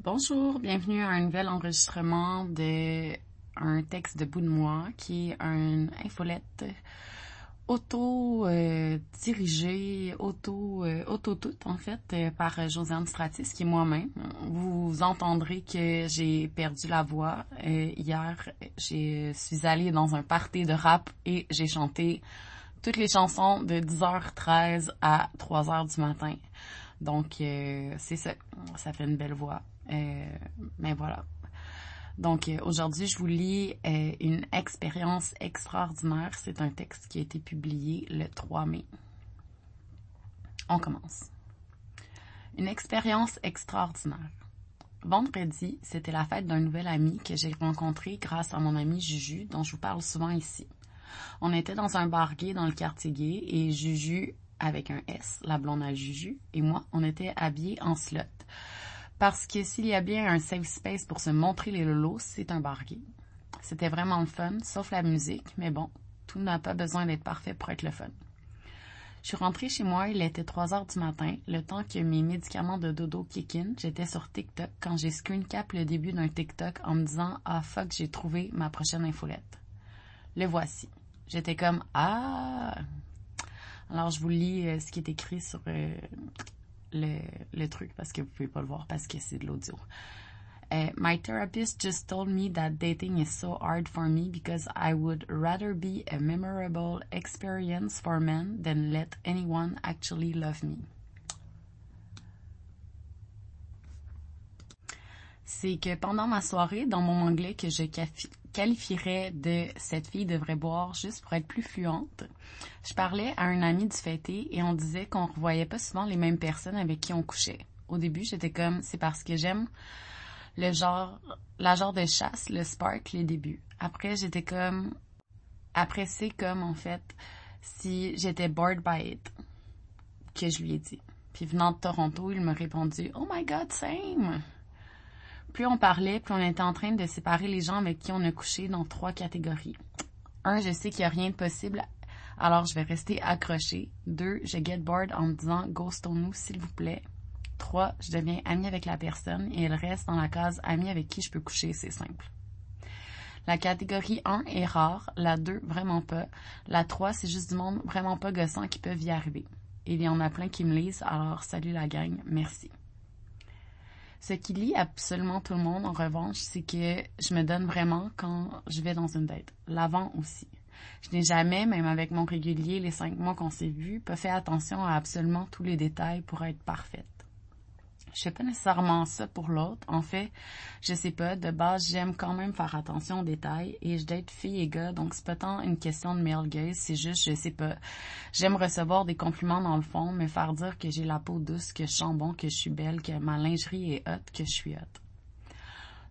Bonjour, bienvenue à un nouvel enregistrement de un texte de bout de moi qui est une infolette auto euh, auto euh, toute en fait euh, par Josiane Stratis qui est moi-même. Vous entendrez que j'ai perdu la voix hier. Je suis allée dans un party de rap et j'ai chanté toutes les chansons de 10h13 à 3h du matin. Donc c'est ça, ça fait une belle voix. mais voilà. Donc euh, aujourd'hui, je vous lis euh, une expérience extraordinaire. C'est un texte qui a été publié le 3 mai. On commence. Une expérience extraordinaire. Vendredi, c'était la fête d'un nouvel ami que j'ai rencontré grâce à mon ami Juju, dont je vous parle souvent ici. On était dans un bar gay dans le quartier gay et Juju, avec un S, la blonde à Juju, et moi, on était habillés en slot. Parce que s'il y a bien un safe space pour se montrer les lolos, c'est un bar C'était vraiment le fun, sauf la musique, mais bon, tout n'a pas besoin d'être parfait pour être le fun. Je suis rentrée chez moi, il était 3 heures du matin, le temps que mes médicaments de dodo kick in, j'étais sur TikTok quand j'ai screen cap le début d'un TikTok en me disant Ah fuck, j'ai trouvé ma prochaine infolette. Le voici. J'étais comme Ah Alors je vous lis euh, ce qui est écrit sur euh, le, truc parce que vous pouvez pas le voir parce que c'est de l'audio. Uh, my therapist just told me that dating is so hard for me because I would rather be a memorable experience for men than let anyone actually love me. C'est que pendant ma soirée, dans mon anglais que je qualifierais de cette fille devrait boire juste pour être plus fluente. Je parlais à un ami du fêté et on disait qu'on revoyait pas souvent les mêmes personnes avec qui on couchait. Au début, j'étais comme, c'est parce que j'aime le genre, la genre de chasse, le spark, les débuts. Après, j'étais comme, après c'est comme, en fait, si j'étais bored by it, que je lui ai dit. Puis venant de Toronto, il m'a répondu, oh my god, same! Plus on parlait, plus on était en train de séparer les gens avec qui on a couché dans trois catégories. Un, je sais qu'il n'y a rien de possible, alors je vais rester accroché. Deux, je get bored en me disant ghostons-nous s'il vous plaît. Trois, je deviens ami avec la personne et elle reste dans la case ami avec qui je peux coucher, c'est simple. La catégorie 1 est rare, la 2 vraiment pas, la 3 c'est juste du monde vraiment pas gossant qui peuvent y arriver. Il y en a plein qui me lisent, alors salut la gang, merci. Ce qui lie absolument tout le monde, en revanche, c'est que je me donne vraiment quand je vais dans une date. L'avant aussi. Je n'ai jamais, même avec mon régulier, les cinq mois qu'on s'est vus, pas fait attention à absolument tous les détails pour être parfaite. Je fais pas nécessairement ça pour l'autre. En fait, je sais pas, de base, j'aime quand même faire attention aux détails et je date fille et gars, donc c'est pas tant une question de male gaze, c'est juste, je sais pas. J'aime recevoir des compliments dans le fond, me faire dire que j'ai la peau douce, que je sens bon, que je suis belle, que ma lingerie est haute, que je suis haute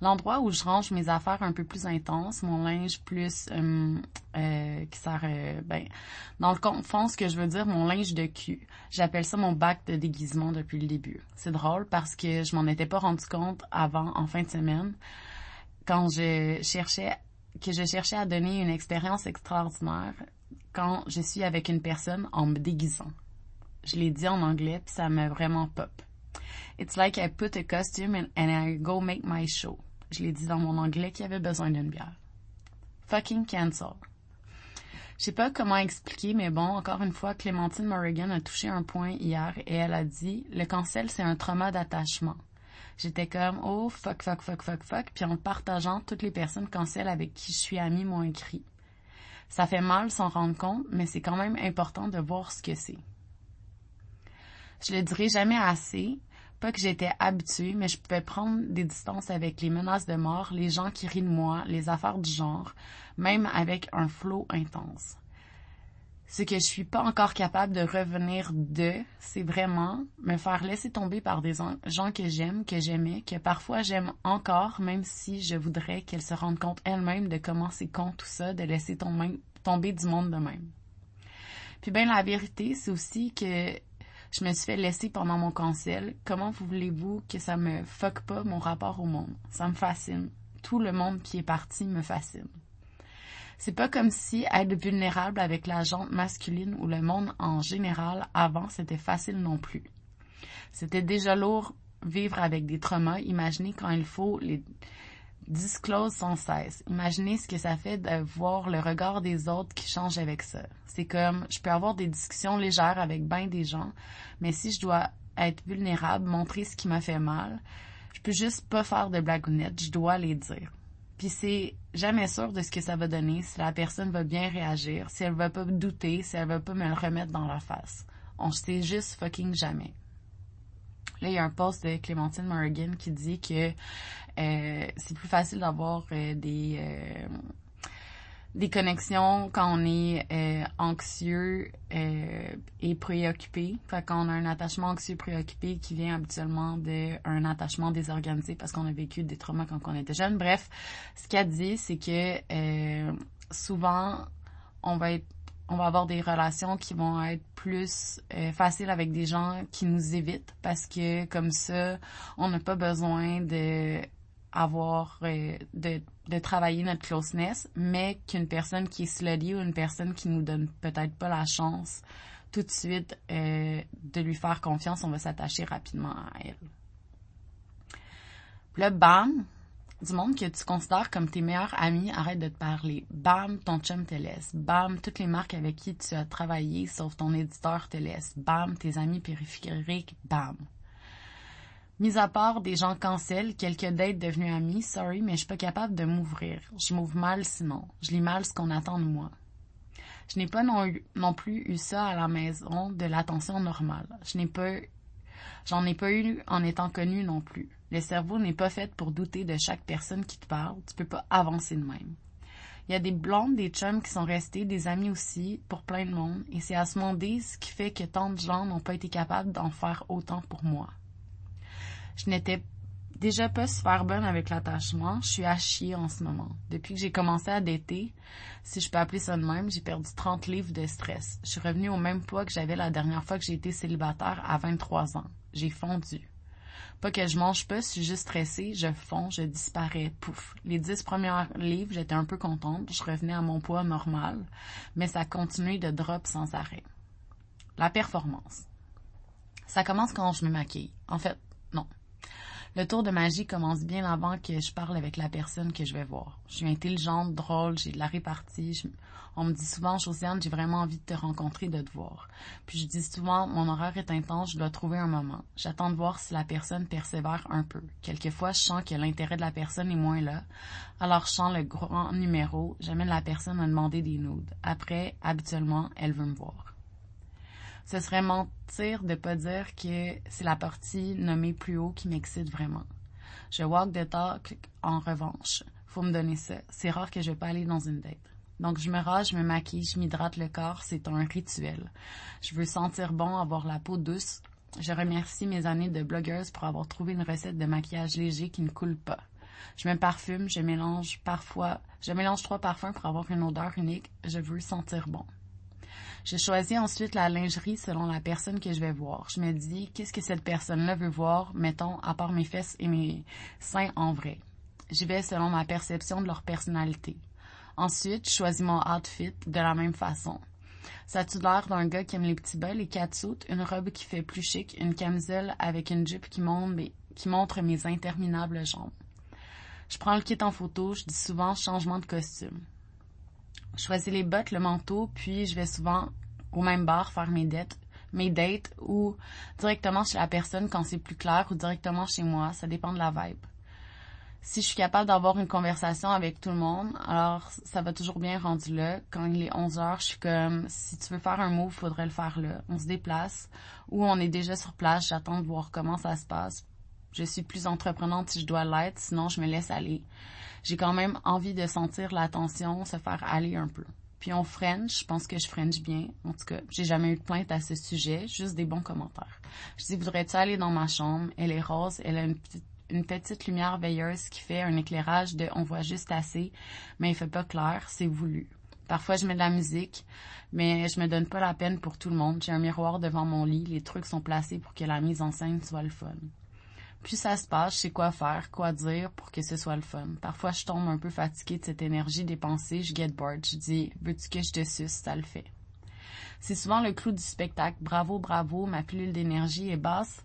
l'endroit où je range mes affaires un peu plus intenses, mon linge plus euh, euh, qui sert euh, ben dans le fond ce que je veux dire mon linge de cul. J'appelle ça mon bac de déguisement depuis le début. C'est drôle parce que je m'en étais pas rendu compte avant en fin de semaine quand je cherchais que je cherchais à donner une expérience extraordinaire quand je suis avec une personne en me déguisant. Je l'ai dit en anglais puis ça m'a vraiment pop. It's like I put a costume and, I go make my show. Je l'ai dit dans mon anglais qui avait besoin d'une bière. Fucking cancel. Je sais pas comment expliquer, mais bon, encore une fois, Clémentine Morrigan a touché un point hier et elle a dit, le cancel, c'est un trauma d'attachement. J'étais comme, oh, fuck, fuck, fuck, fuck, fuck, puis en partageant, toutes les personnes cancel avec qui je suis amie m'ont écrit. Ça fait mal s'en rendre compte, mais c'est quand même important de voir ce que c'est. Je le dirai jamais assez, pas que j'étais habituée, mais je pouvais prendre des distances avec les menaces de mort, les gens qui rient de moi, les affaires du genre, même avec un flot intense. Ce que je suis pas encore capable de revenir de, c'est vraiment me faire laisser tomber par des gens que j'aime, que j'aimais, que parfois j'aime encore, même si je voudrais qu'elles se rendent compte elles-mêmes de comment c'est con tout ça, de laisser tomber du monde de même. Puis ben la vérité, c'est aussi que je me suis fait laisser pendant mon cancel. Comment voulez-vous que ça me fuck pas mon rapport au monde? Ça me fascine. Tout le monde qui est parti me fascine. C'est pas comme si être vulnérable avec la jante masculine ou le monde en général avant c'était facile non plus. C'était déjà lourd vivre avec des traumas, imaginez quand il faut les disclose sans cesse. Imaginez ce que ça fait de voir le regard des autres qui change avec ça. C'est comme, je peux avoir des discussions légères avec bien des gens, mais si je dois être vulnérable, montrer ce qui m'a fait mal, je peux juste pas faire de blagounettes, je dois les dire. Puis c'est jamais sûr de ce que ça va donner, si la personne va bien réagir, si elle va pas douter, si elle va pas me le remettre dans la face. On sait juste fucking jamais. Là, il y a un post de Clémentine Morgan qui dit que euh, c'est plus facile d'avoir euh, des euh, des connexions quand on est anxieux et préoccupé. Fait qu'on a un attachement anxieux préoccupé qui vient habituellement d'un attachement désorganisé parce qu'on a vécu des traumas quand on était jeune. Bref, ce qu'elle dit, c'est que souvent on va être on va avoir des relations qui vont être plus euh, faciles avec des gens qui nous évitent parce que comme ça, on n'a pas besoin de avoir euh, de, travailler notre closeness, mais qu'une personne qui est slutty ou une personne qui nous donne peut-être pas la chance tout de suite euh, de lui faire confiance, on va s'attacher rapidement à elle. Là, bam, du monde que tu considères comme tes meilleurs amis arrête de te parler. Bam, ton chum te laisse. Bam, toutes les marques avec qui tu as travaillé, sauf ton éditeur, te laisse. Bam, tes amis périphériques, bam. Mis à part des gens cancellent, quelques dates devenus amis, sorry, mais je suis pas capable de m'ouvrir. Je m'ouvre mal sinon. Je lis mal ce qu'on attend de moi. Je n'ai pas non, non, plus eu ça à la maison de l'attention normale. Je n'ai pas, j'en ai pas eu en étant connu non plus. Le cerveau n'est pas fait pour douter de chaque personne qui te parle. Tu peux pas avancer de même. Il y a des blondes, des chums qui sont restés, des amis aussi, pour plein de monde. Et c'est à ce moment-là ce qui fait que tant de gens n'ont pas été capables d'en faire autant pour moi. Je n'étais déjà pas super bonne avec l'attachement. Je suis à chier en ce moment. Depuis que j'ai commencé à dater, si je peux appeler ça de même, j'ai perdu 30 livres de stress. Je suis revenue au même poids que j'avais la dernière fois que j'ai été célibataire à 23 ans. J'ai fondu. Pas que je mange pas, je suis juste stressée, je fonds, je disparais, pouf. Les dix premiers livres, j'étais un peu contente, je revenais à mon poids normal, mais ça continue de drop sans arrêt. La performance. Ça commence quand je me maquille. En fait, non. Le tour de magie commence bien avant que je parle avec la personne que je vais voir. Je suis intelligente, drôle, j'ai de la répartie. On me dit souvent, Josiane, j'ai vraiment envie de te rencontrer, de te voir. Puis je dis souvent, mon horaire est intense, je dois trouver un moment. J'attends de voir si la personne persévère un peu. Quelquefois, je sens que l'intérêt de la personne est moins là. Alors je sens le grand numéro, j'amène la personne à demander des nudes. Après, habituellement, elle veut me voir ce serait mentir de pas dire que c'est la partie nommée plus haut qui m'excite vraiment. Je walk the talk en revanche. Faut me donner ça. C'est rare que je vais pas aller dans une date. Donc je me rase, je me maquille, je m'hydrate le corps, c'est un rituel. Je veux sentir bon, avoir la peau douce. Je remercie mes années de blogueuse pour avoir trouvé une recette de maquillage léger qui ne coule pas. Je me parfume, je mélange parfois, je mélange trois parfums pour avoir une odeur unique. Je veux sentir bon. Je choisis ensuite la lingerie selon la personne que je vais voir. Je me dis, qu'est-ce que cette personne-là veut voir, mettons, à part mes fesses et mes seins en vrai? J'y vais selon ma perception de leur personnalité. Ensuite, je choisis mon outfit de la même façon. Ça a-tu l'air d'un gars qui aime les petits bas, les catsuits, une robe qui fait plus chic, une camisole avec une jupe qui montre mes, qui montre mes interminables jambes? Je prends le kit en photo, je dis souvent changement de costume. Choisis les bottes, le manteau, puis je vais souvent au même bar faire mes dates, mes dates ou directement chez la personne quand c'est plus clair ou directement chez moi. Ça dépend de la vibe. Si je suis capable d'avoir une conversation avec tout le monde, alors ça va toujours bien rendu là. Quand il est 11 heures, je suis comme, si tu veux faire un move, faudrait le faire là. On se déplace ou on est déjà sur place, j'attends de voir comment ça se passe. Je suis plus entreprenante si je dois l'être, sinon je me laisse aller j'ai quand même envie de sentir l'attention se faire aller un peu. Puis on French, je pense que je French bien. En tout cas, j'ai jamais eu de plainte à ce sujet, juste des bons commentaires. Je dis, voudrais-tu aller dans ma chambre? Elle est rose, elle a une petite, lumière veilleuse qui fait un éclairage de on voit juste assez, mais il fait pas clair, c'est voulu. Parfois, je mets de la musique, mais je me donne pas la peine pour tout le monde. J'ai un miroir devant mon lit, les trucs sont placés pour que la mise en scène soit le fun. Plus ça se passe, je sais quoi faire, quoi dire pour que ce soit le fun. Parfois, je tombe un peu fatiguée de cette énergie dépensée, je get bored, je dis, veux-tu que je te suce, ça le fait. C'est souvent le clou du spectacle. Bravo, bravo, ma pilule d'énergie est basse.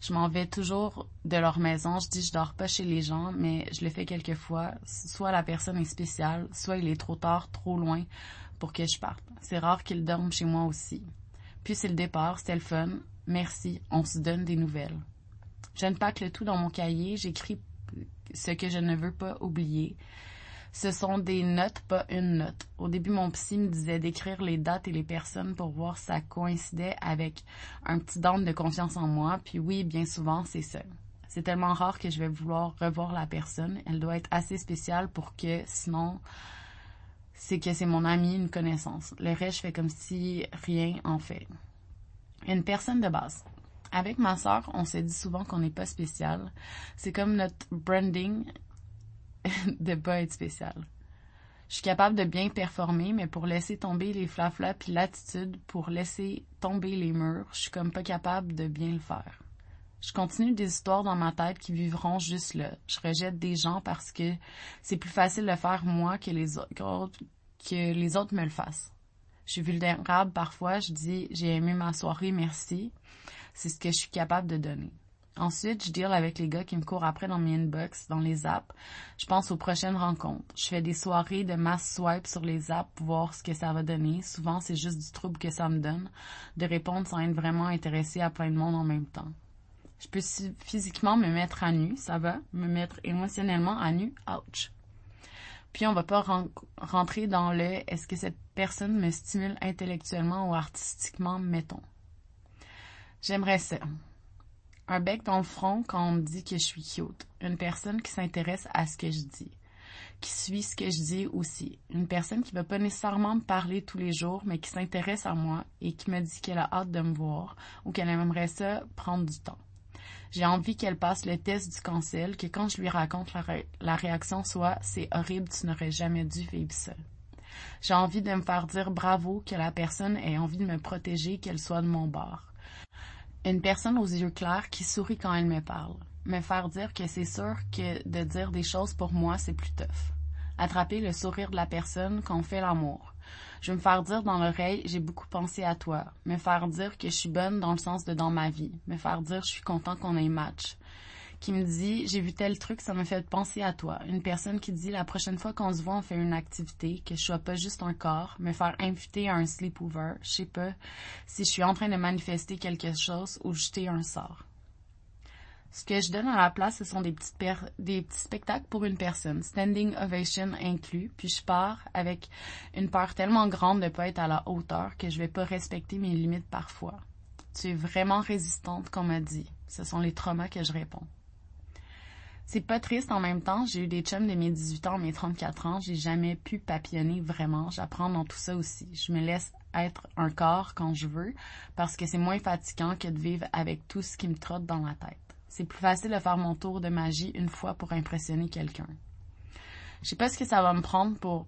Je m'en vais toujours de leur maison. Je dis je dors pas chez les gens, mais je le fais quelquefois. Soit la personne est spéciale, soit il est trop tard, trop loin pour que je parte. C'est rare qu'ils dorment chez moi aussi. Puis c'est le départ, c'était le fun. Merci, on se donne des nouvelles. Je ne pack le tout dans mon cahier, j'écris ce que je ne veux pas oublier. Ce sont des notes, pas une note. Au début, mon psy me disait d'écrire les dates et les personnes pour voir si ça coïncidait avec un petit don de confiance en moi. Puis oui, bien souvent, c'est ça. C'est tellement rare que je vais vouloir revoir la personne. Elle doit être assez spéciale pour que, sinon, c'est que c'est mon ami, une connaissance. Le reste, je fais comme si rien en fait. Une personne de base. Avec ma sœur, on se dit souvent qu'on n'est pas spécial. C'est comme notre branding de pas être spécial. Je suis capable de bien performer, mais pour laisser tomber les flaflas puis l'attitude, pour laisser tomber les murs, je suis comme pas capable de bien le faire. Je continue des histoires dans ma tête qui vivront juste là. Je rejette des gens parce que c'est plus facile de faire moi que les autres, que les autres me le fassent. Je suis vulnérable parfois, je dis j'ai aimé ma soirée, merci. C'est ce que je suis capable de donner. Ensuite, je deal avec les gars qui me courent après dans mes inbox, dans les apps. Je pense aux prochaines rencontres. Je fais des soirées de mass swipe sur les apps pour voir ce que ça va donner. Souvent, c'est juste du trouble que ça me donne de répondre sans être vraiment intéressé à plein de monde en même temps. Je peux physiquement me mettre à nu, ça va. Me mettre émotionnellement à nu, ouch. Puis on va pas rentrer dans le est-ce que cette personne me stimule intellectuellement ou artistiquement, mettons. J'aimerais ça. Un bec dans le front quand on me dit que je suis cute. Une personne qui s'intéresse à ce que je dis. Qui suit ce que je dis aussi. Une personne qui va pas nécessairement me parler tous les jours, mais qui s'intéresse à moi et qui me dit qu'elle a hâte de me voir ou qu'elle aimerait ça prendre du temps. J'ai envie qu'elle passe le test du cancel, que quand je lui raconte la, réaction soit c'est horrible, tu n'aurais jamais dû vivre ça. J'ai envie de me faire dire bravo, que la personne ait envie de me protéger, qu'elle soit de mon bord. Une personne aux yeux clairs qui sourit quand elle me parle. Me faire dire que c'est sûr que de dire des choses pour moi, c'est plus tough. Attraper le sourire de la personne quand fait l'amour. Je vais me faire dire dans l'oreille, j'ai beaucoup pensé à toi. Me faire dire que je suis bonne dans le sens de dans ma vie. Me faire dire, je suis content qu'on ait match. Qui me dit, j'ai vu tel truc, ça me fait penser à toi. Une personne qui dit, la prochaine fois qu'on se voit, on fait une activité, que je sois pas juste un corps. Me faire inviter à un sleepover. Je sais pas si je suis en train de manifester quelque chose ou jeter un sort. Ce que je donne à la place, ce sont des, petites des petits spectacles pour une personne, standing ovation inclus, puis je pars avec une peur tellement grande de ne pas être à la hauteur que je vais pas respecter mes limites parfois. Tu es vraiment résistante, comme m'a dit. Ce sont les traumas que je réponds. C'est pas triste en même temps. J'ai eu des chums de mes 18 ans mes 34 ans. J'ai jamais pu papillonner vraiment. J'apprends dans tout ça aussi. Je me laisse être un corps quand je veux parce que c'est moins fatigant que de vivre avec tout ce qui me trotte dans la tête. C'est plus facile de faire mon tour de magie une fois pour impressionner quelqu'un. Je sais pas ce que ça va me prendre pour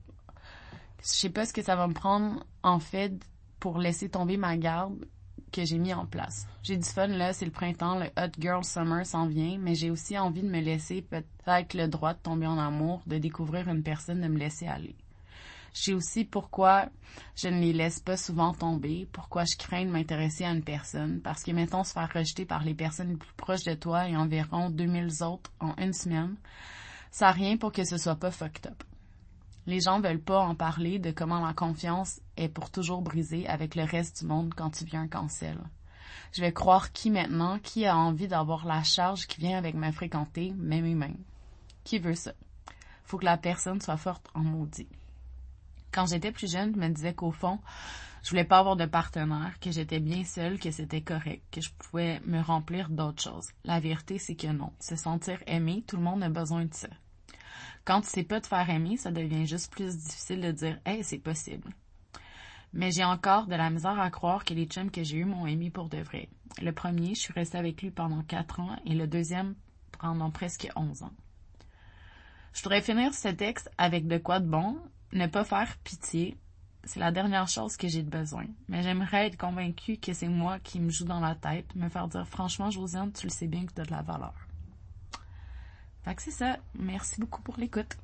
je sais pas ce que ça va me prendre en fait pour laisser tomber ma garde que j'ai mis en place. J'ai du fun là, c'est le printemps, le hot girl summer s'en vient, mais j'ai aussi envie de me laisser peut-être le droit de tomber en amour, de découvrir une personne, de me laisser aller. Je sais aussi pourquoi je ne les laisse pas souvent tomber, pourquoi je crains de m'intéresser à une personne, parce que mettons se faire rejeter par les personnes les plus proches de toi et environ 2000 autres en une semaine, ça n'a rien pour que ce soit pas fucked up. Les gens veulent pas en parler de comment la confiance est pour toujours brisée avec le reste du monde quand tu viens un cancel. Je vais croire qui maintenant, qui a envie d'avoir la charge qui vient avec ma fréquenter, même humain. Qui veut ça? Faut que la personne soit forte en maudit. Quand j'étais plus jeune, je me disais qu'au fond, je voulais pas avoir de partenaire, que j'étais bien seule, que c'était correct, que je pouvais me remplir d'autres choses. La vérité, c'est que non. Se sentir aimé, tout le monde a besoin de ça. Quand tu sais pas te faire aimer, ça devient juste plus difficile de dire Hey, c'est possible. Mais j'ai encore de la misère à croire que les chums que j'ai eus m'ont aimé pour de vrai. Le premier, je suis restée avec lui pendant quatre ans et le deuxième pendant presque onze ans. Je voudrais finir ce texte avec de quoi de bon, ne pas faire pitié, c'est la dernière chose que j'ai de besoin. Mais j'aimerais être convaincue que c'est moi qui me joue dans la tête, me faire dire franchement, Josiane, tu le sais bien que tu as de la valeur. Fait que c'est ça. Merci beaucoup pour l'écoute.